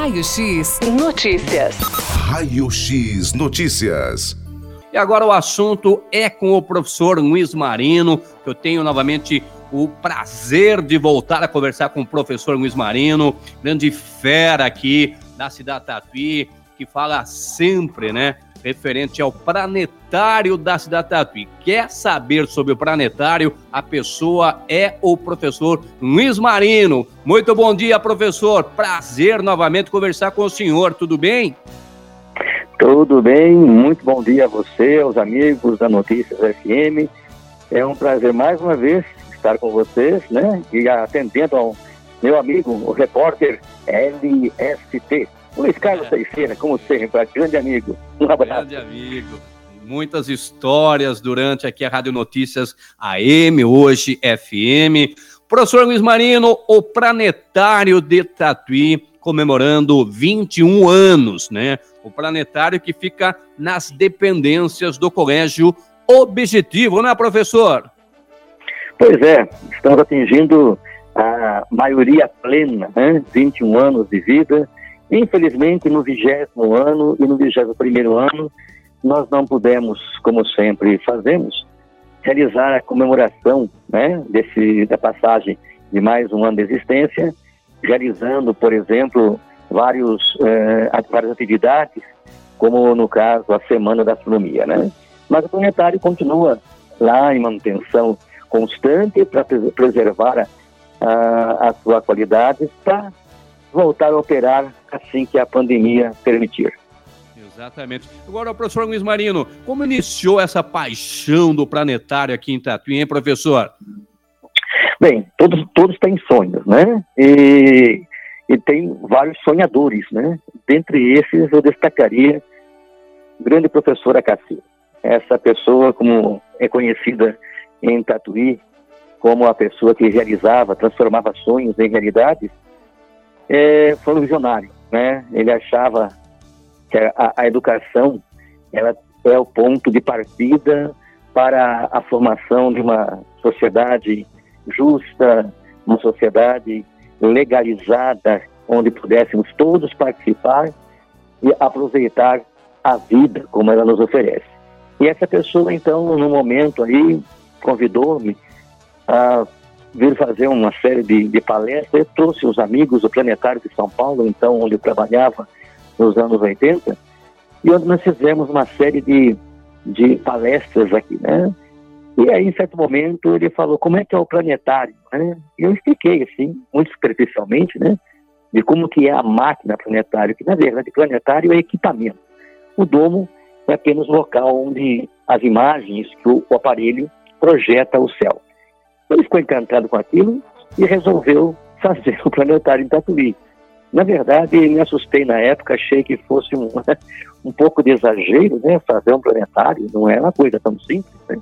Raio X Notícias. Raio X Notícias. E agora o assunto é com o professor Luiz Marino, que eu tenho novamente o prazer de voltar a conversar com o professor Luiz Marino, grande fera aqui da cidade Tatuí, que fala sempre, né, referente ao planetário da cidade Tatuí. Quer saber sobre o planetário? A pessoa é o professor Luiz Marino. Muito bom dia, professor. Prazer novamente conversar com o senhor. Tudo bem? Tudo bem. Muito bom dia a você, aos amigos da Notícias FM. É um prazer mais uma vez estar com vocês, né? E atendendo ao meu amigo, o repórter LST. Luiz Carlos é. Teixeira, como sempre, grande amigo. Um abraço. Grande amigo. Muitas histórias durante aqui a Rádio Notícias AM, hoje FM. Professor Luiz Marino, o Planetário de Tatuí, comemorando 21 anos, né? O planetário que fica nas dependências do Colégio Objetivo, né, professor? Pois é, estamos atingindo a maioria plena, né? 21 anos de vida Infelizmente, no vigésimo ano e no vigésimo primeiro ano, nós não pudemos, como sempre fazemos, realizar a comemoração né, desse, da passagem de mais um ano de existência, realizando, por exemplo, vários, eh, várias atividades, como no caso a Semana da Astronomia. Né? Mas o planetário continua lá em manutenção constante para preservar a, a sua qualidade, para voltar a operar assim que a pandemia permitir. Exatamente. Agora, professor Luiz Marino, como iniciou essa paixão do planetário aqui em Tatuí, hein, professor? Bem, todos, todos têm sonhos, né? E, e tem vários sonhadores, né? Dentre esses, eu destacaria o grande professor Acassi. Essa pessoa, como é conhecida em Tatuí, como a pessoa que realizava, transformava sonhos em realidades, é, foi um visionário, né? Ele achava que a, a educação ela é o ponto de partida para a formação de uma sociedade justa, uma sociedade legalizada, onde pudéssemos todos participar e aproveitar a vida como ela nos oferece. E essa pessoa, então, no momento aí, convidou-me a vir fazer uma série de, de palestras. Eu trouxe os amigos do Planetário de São Paulo, então, onde eu trabalhava nos anos 80, e onde nós fizemos uma série de, de palestras aqui, né? E aí, em certo momento, ele falou, como é que é o planetário, né? E eu expliquei, assim, muito superficialmente, né? De como que é a máquina planetária, que, na verdade, planetário é equipamento. O domo é apenas o local onde as imagens que o, o aparelho projeta o céu. Ele ficou encantado com aquilo e resolveu fazer o planetário em Tatuí. Na verdade, me assustei na época, achei que fosse um, um pouco de exagero, né? Fazer um planetário não é uma coisa tão simples, né?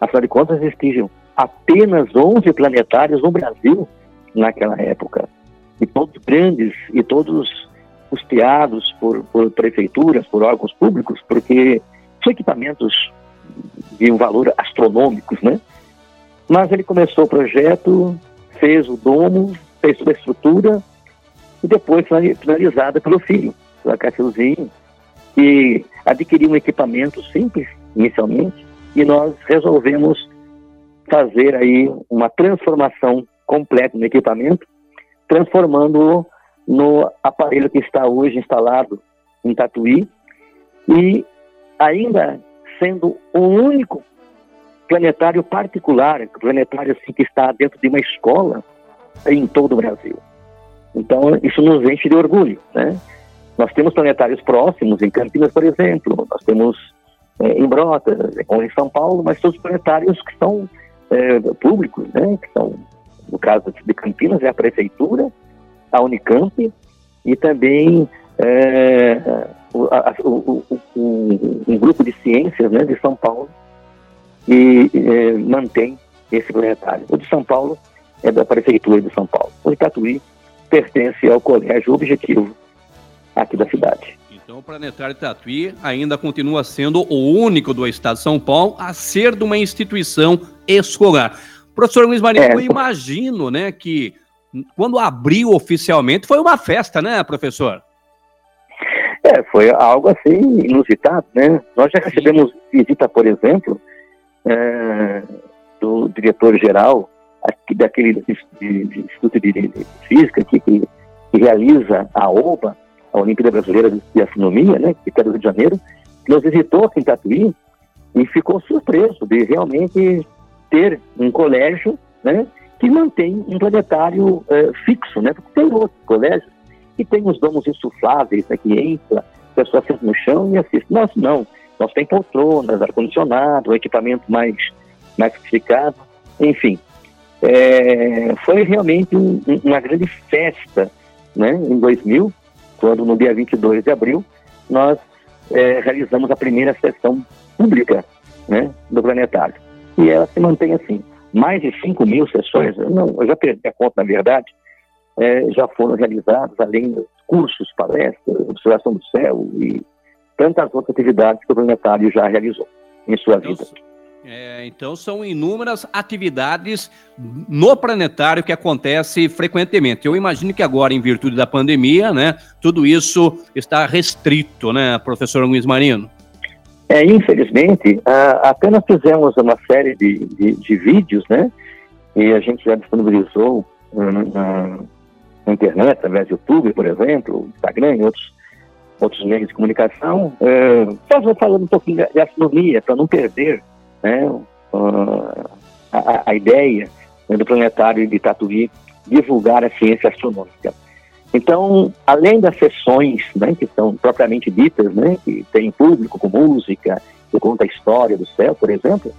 Afinal de contas, existiam apenas 11 planetários no Brasil naquela época. E todos grandes, e todos custeados por, por prefeituras, por órgãos públicos, porque são equipamentos de um valor astronômicos, né? Mas ele começou o projeto, fez o domo, fez toda a estrutura e depois finalizada pelo filho, pela Cacilzinho, que adquiriu um equipamento simples inicialmente e nós resolvemos fazer aí uma transformação completa no equipamento, transformando-o no aparelho que está hoje instalado em Tatuí e ainda sendo o único planetário particular, planetário assim, que está dentro de uma escola em todo o Brasil. Então, isso nos enche de orgulho, né? Nós temos planetários próximos, em Campinas, por exemplo, nós temos é, em Brotas, ou em São Paulo, mas todos planetários que são é, públicos, né? Que são, no caso de Campinas, é a Prefeitura, a Unicamp e também é, o, a, o, o, um grupo de ciências né, de São Paulo, e é, mantém esse planetário. O de São Paulo é da Prefeitura de São Paulo. O de Tatuí pertence ao Colégio Objetivo aqui da cidade. Então o Planetário Tatuí ainda continua sendo o único do estado de São Paulo a ser de uma instituição escolar. Professor Luiz Marinho, é. eu imagino né, que quando abriu oficialmente, foi uma festa, né, professor? É, foi algo assim inusitado, né? Nós já recebemos visita, por exemplo, é, do diretor-geral daquele Instituto de, Física que, que, que, realiza a OBA, a Olimpíada Brasileira de Astronomia, né, que está do Rio de Janeiro, nos visitou aqui em Tatuí e ficou surpreso de realmente ter um colégio, né, que mantém um planetário é, fixo, né, porque tem outros colégios que tem os domos insufláveis, né, que entra, a pessoa senta no chão e assiste. Nós não, nós tem poltronas, ar-condicionado, equipamento mais, mais sofisticado, enfim. É, foi realmente um, uma grande festa, né, em 2000, quando no dia 22 de abril, nós é, realizamos a primeira sessão pública né, do planetário. E ela se mantém assim. Mais de 5 mil sessões, eu, não, eu já perdi a conta, na verdade, é, já foram realizados, além dos cursos, palestras, observação do céu e tantas outras atividades que o planetário já realizou em sua então, vida. É, então são inúmeras atividades no planetário que acontece frequentemente. Eu imagino que agora, em virtude da pandemia, né, tudo isso está restrito, né, professor Luiz Marino? É, infelizmente, apenas fizemos uma série de, de, de, vídeos, né, e a gente já disponibilizou na, na internet, através do YouTube, por exemplo, Instagram e outros, outros meios de comunicação, é, só falando um pouquinho de astronomia, para não perder né, a, a, ideia né, do planetário de Tatuí divulgar a ciência astronômica. Então, além das sessões, né, que são propriamente ditas, né, que tem público com música, que conta a história do céu, por exemplo,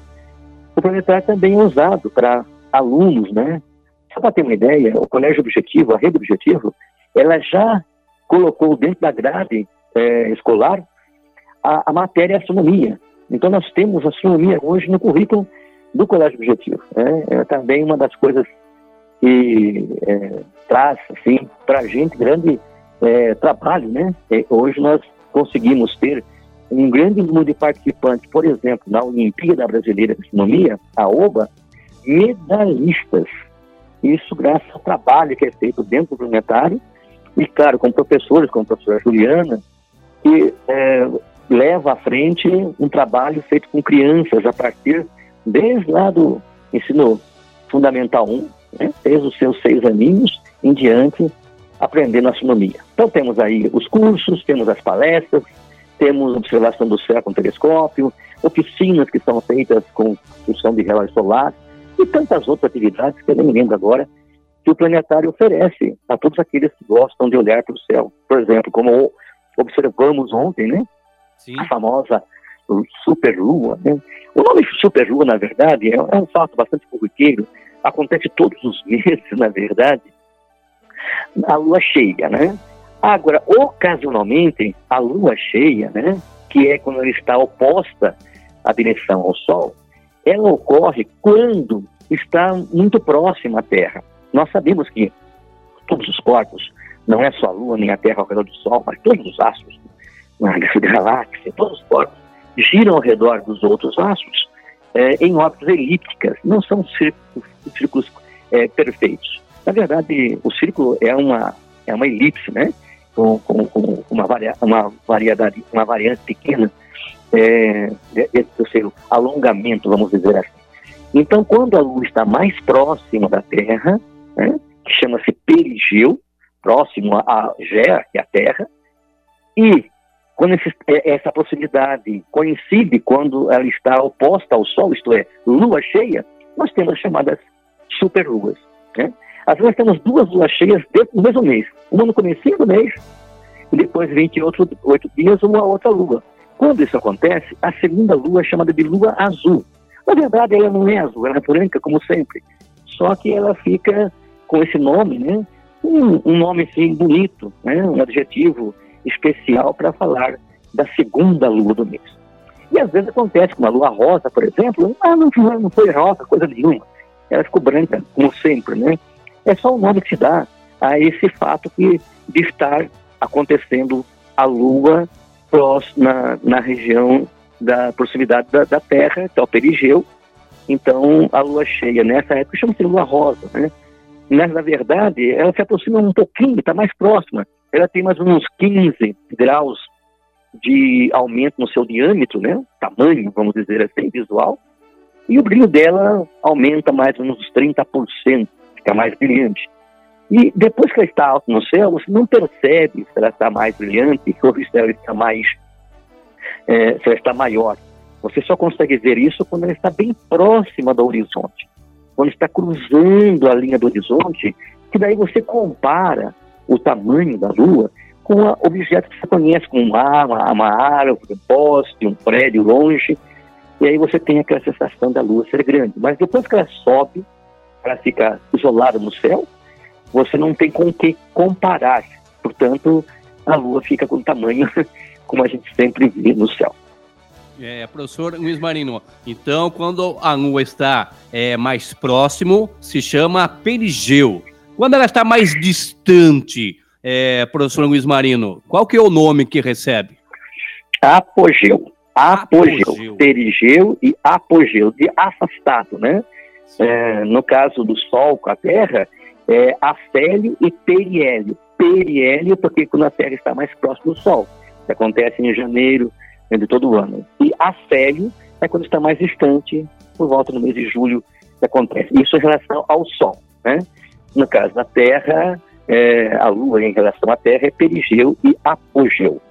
o planetário também é usado para alunos, né, só para ter uma ideia, o Colégio Objetivo, a Rede Objetivo, ela já colocou dentro da grade é, escolar a, a, matéria astronomia. Então nós temos astronomia hoje no currículo do Colégio Objetivo. Né? É também uma das coisas que é, traz assim, para a gente grande é, trabalho. Né? É, hoje nós conseguimos ter um grande número de participantes, por exemplo, na Olimpíada Brasileira de Astronomia, a OBA, medalhistas isso graças ao trabalho que é feito dentro do planetário e, claro, com professores, como a professora Juliana, que é, leva à frente um trabalho feito com crianças a partir desde lá do ensino fundamental 1, né, desde os seus seis aninhos em diante, aprendendo astronomia. Então temos aí os cursos, temos as palestras, temos observação do céu com telescópio, oficinas que são feitas com construção de relógio solar, e tantas outras atividades que eu nem me lembro agora, que o planetário oferece a todos aqueles que gostam de olhar para o céu. Por exemplo, como observamos ontem, né? Sim. A famosa superlua. Né? O nome superlua, na verdade, é, é um fato bastante corriqueiro. Acontece todos os meses, na verdade, na lua cheia, né? Agora, ocasionalmente, a lua cheia, né? Que é quando ela está oposta à direção ao Sol, ela ocorre quando está muito próxima à Terra. Nós sabemos que todos os corpos, não é só a Lua nem a Terra ao redor do Sol, mas todos os astros, na galáxia, todos os corpos giram ao redor dos outros astros é, em órbitas elípticas, não são círculos, círculos é, perfeitos. Na verdade, o círculo é uma, é uma elipse, né? Com, com, com uma, varia, uma, variedade, uma variante pequena é, esse seu alongamento, vamos dizer assim. Então, quando a Lua está mais próxima da Terra, né, que chama-se perigeu, próximo a Gea, que é a Terra, e quando esse, é, essa proximidade coincide quando ela está oposta ao Sol, isto é, lua cheia, nós temos as chamadas superluas. Né? Às vezes temos duas luas cheias do mesmo mês, uma no começo do mês, e depois 28 oito dias uma outra lua. Quando isso acontece, a segunda lua é chamada de lua azul. Na verdade, ela não é azul, ela é branca, como sempre. Só que ela fica com esse nome, né? Um, um nome assim bonito, né? Um adjetivo especial para falar da segunda lua do mês. E às vezes acontece com a lua rosa, por exemplo, ah, não, não foi rosa, coisa nenhuma. Ela ficou branca, como sempre, né? É só o nome que se dá a esse fato que, de estar acontecendo a lua na, na região da proximidade da, da Terra, que é o perigeu. Então, a lua cheia nessa época chama-se lua rosa, né? Mas na verdade ela se aproxima um pouquinho, está mais próxima. Ela tem mais uns 15 graus de aumento no seu diâmetro, né? Tamanho, vamos dizer assim, visual. E o brilho dela aumenta mais uns 30%, fica mais brilhante. E depois que ela está alta no céu, você não percebe se ela está mais brilhante ou se ela está mais, é, se ela está maior. Você só consegue ver isso quando ela está bem próxima do horizonte. Quando está cruzando a linha do horizonte, que daí você compara o tamanho da Lua com objetos que você conhece, como um mar, uma, uma árvore, um poste, um prédio longe, e aí você tem aquela sensação da Lua ser grande. Mas depois que ela sobe, ela fica isolada no céu, você não tem com o que comparar. Portanto, a Lua fica com o tamanho como a gente sempre vê no céu. É, professor Luiz Marino, então quando a Lua está é, mais próximo, se chama perigeu. Quando ela está mais distante, é, professor Luiz Marino, qual que é o nome que recebe? Apogeu. Apogeu. apogeu. Perigeu e apogeu, de afastado, né? É, no caso do Sol com a Terra, é afélio e periélio. Periélio porque quando a Terra está mais próxima do Sol. Que acontece em janeiro de todo o ano. E afélio é quando está mais distante, por volta do mês de julho, que acontece. Isso em relação ao Sol, né? No caso da Terra, é, a Lua em relação à Terra é perigeu e apogeu.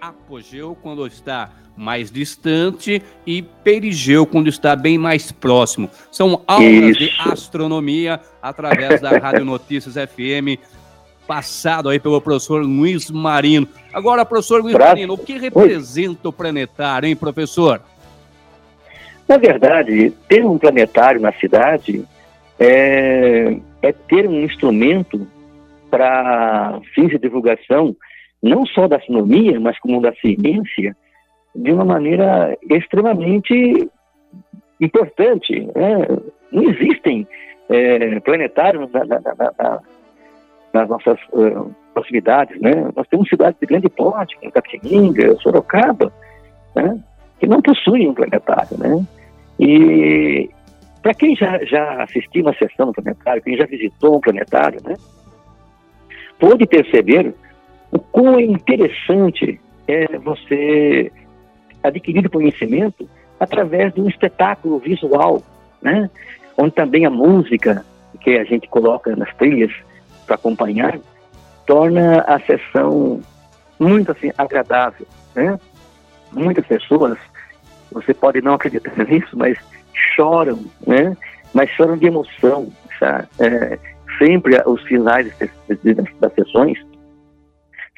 Apogeu quando está mais distante e perigeu quando está bem mais próximo. São aulas Isso. de astronomia através da Rádio Notícias FM, passado aí pelo professor Luiz Marino. Agora, professor Luiz pra... Marino, o que representa Oi. o planetário, hein, professor? Na verdade, ter um planetário na cidade é, é ter um instrumento para fins de divulgação, não só da astronomia, mas como da ciência, de uma maneira extremamente importante. Né? Não existem é, planetários na, na, na, nas nossas uh, proximidades. Né? Nós temos cidades de grande porte, como Capixinga, Sorocaba, né? que não possuem um planetário. Né? E para quem já, já assistiu uma sessão no planetário, quem já visitou um planetário, né? pôde perceber o quão é interessante é você adquirir conhecimento através de um espetáculo visual, né? onde também a música que a gente coloca nas trilhas acompanhar torna a sessão muito assim agradável, né? Muitas pessoas, você pode não acreditar nisso, mas choram, né? Mas choram de emoção, sabe? É, sempre os finais das sessões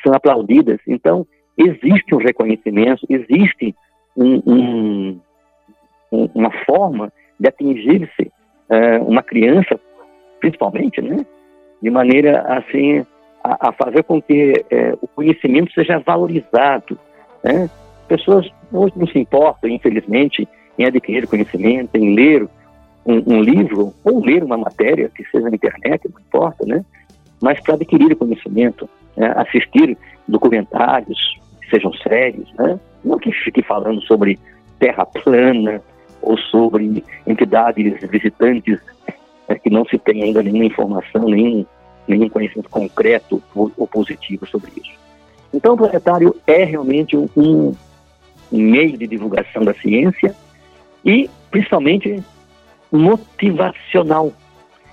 são aplaudidas. Então, existe um reconhecimento, existe um, um, uma forma de atingir-se é, uma criança, principalmente, né? De maneira, assim, a, a fazer com que é, o conhecimento seja valorizado, né? Pessoas hoje não se importam, infelizmente, em adquirir conhecimento, em ler um, um, livro ou ler uma matéria que seja na internet, não importa, né? Mas para adquirir conhecimento, né? assistir documentários que sejam sérios, né? Não que fique falando sobre terra plana ou sobre entidades visitantes é, que não se tem ainda nenhuma informação, nenhum, nenhum conhecimento concreto ou, positivo sobre isso. Então, o planetário é realmente um, um meio de divulgação da ciência e, principalmente, motivacional.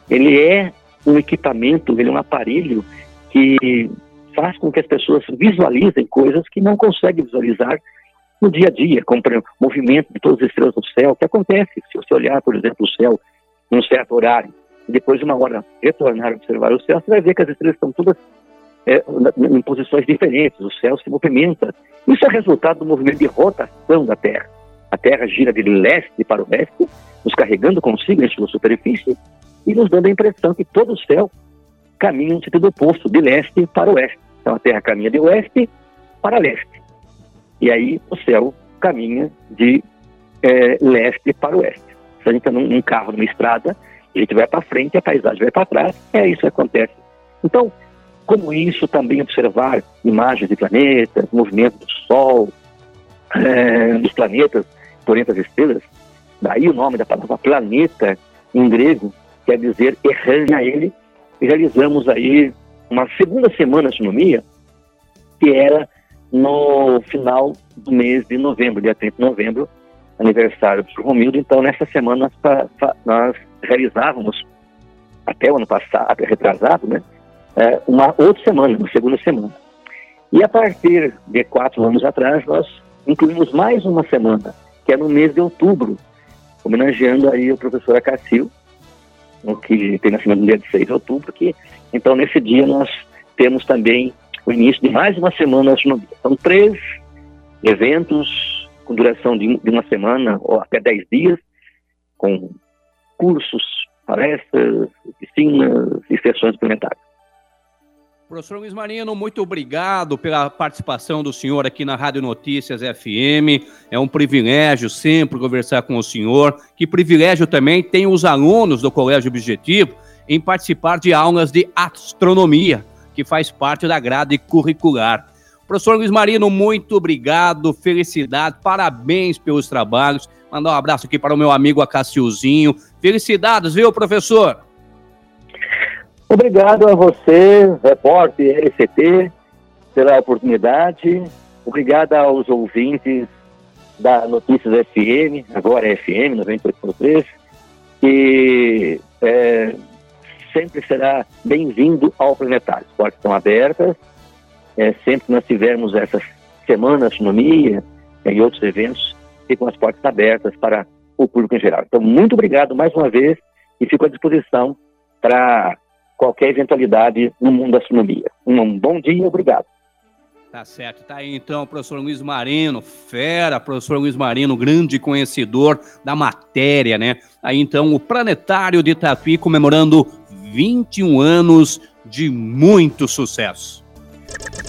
Ele é um equipamento, ele é um aparelho que faz com que as pessoas visualizem coisas que não conseguem visualizar no dia a dia, como o movimento de todas as estrelas no céu, que acontece se você olhar, por exemplo, o céu num certo horário, depois de uma hora retornar a observar o céu, você vai ver que as estrelas estão todas é, em posições diferentes, o céu se movimenta. Isso é resultado do movimento de rotação da Terra. A Terra gira de leste para oeste, nos carregando consigo em sua superfície e nos dando a impressão que todo o céu caminha no sentido oposto, de leste para oeste. Então a Terra caminha de oeste para leste. E aí o céu caminha de é, leste para oeste. Se a gente está num, num, carro, numa estrada, a gente vai para frente, a paisagem vai para trás, é isso que acontece. Então, como isso, também observar imagens de planetas, movimento do Sol, é, dos planetas, por entre as estrelas, daí o nome da palavra planeta em grego quer dizer errando a ele, realizamos aí uma segunda semana de astronomia, que era no final do mês de novembro, dia 30 de novembro, aniversário do Romildo. Então, nessa semana, nós, nós realizávamos, até o ano passado, retrasado, né, é, uma outra semana, uma segunda semana. E a partir de quatro anos atrás, nós incluímos mais uma semana, que é no mês de outubro, homenageando aí o professor Acacil, que tem nascimento no dia de 6 de outubro, que então nesse dia nós temos também o início de mais uma semana de astronomia. São três eventos com duração de, de uma semana ou até dez dias, com cursos, palestras, oficinas e sessões suplementares. Professor Luiz Marino, muito obrigado pela participação do senhor aqui na Rádio Notícias FM. É um privilégio sempre conversar com o senhor. Que privilégio também tem os alunos do Colégio Objetivo em participar de aulas de astronomia, que faz parte da grade curricular. Professor Luiz Marino, muito obrigado, felicidade, parabéns pelos trabalhos. Mandar um abraço aqui para o meu amigo Acacciozinho. Felicidades, viu, professor? Obrigado a você, repórter LCT, pela oportunidade. Obrigado aos ouvintes da Notícias FM, agora é FM 98.3, que é, sempre será bem-vindo ao Planetário. As portas estão abertas. É, sempre que nós tivermos essas semanas de astronomia é, e outros eventos, ficam as portas abertas para o público em geral. Então, muito obrigado mais uma vez e fico à disposição para qualquer eventualidade no mundo da astronomia. Um bom dia, obrigado. Tá certo, tá aí então, professor Luiz Marino, fera, professor Luiz Marino, grande conhecedor da matéria, né? Aí então, o Planetário de Tatuí comemorando 21 anos de muito sucesso.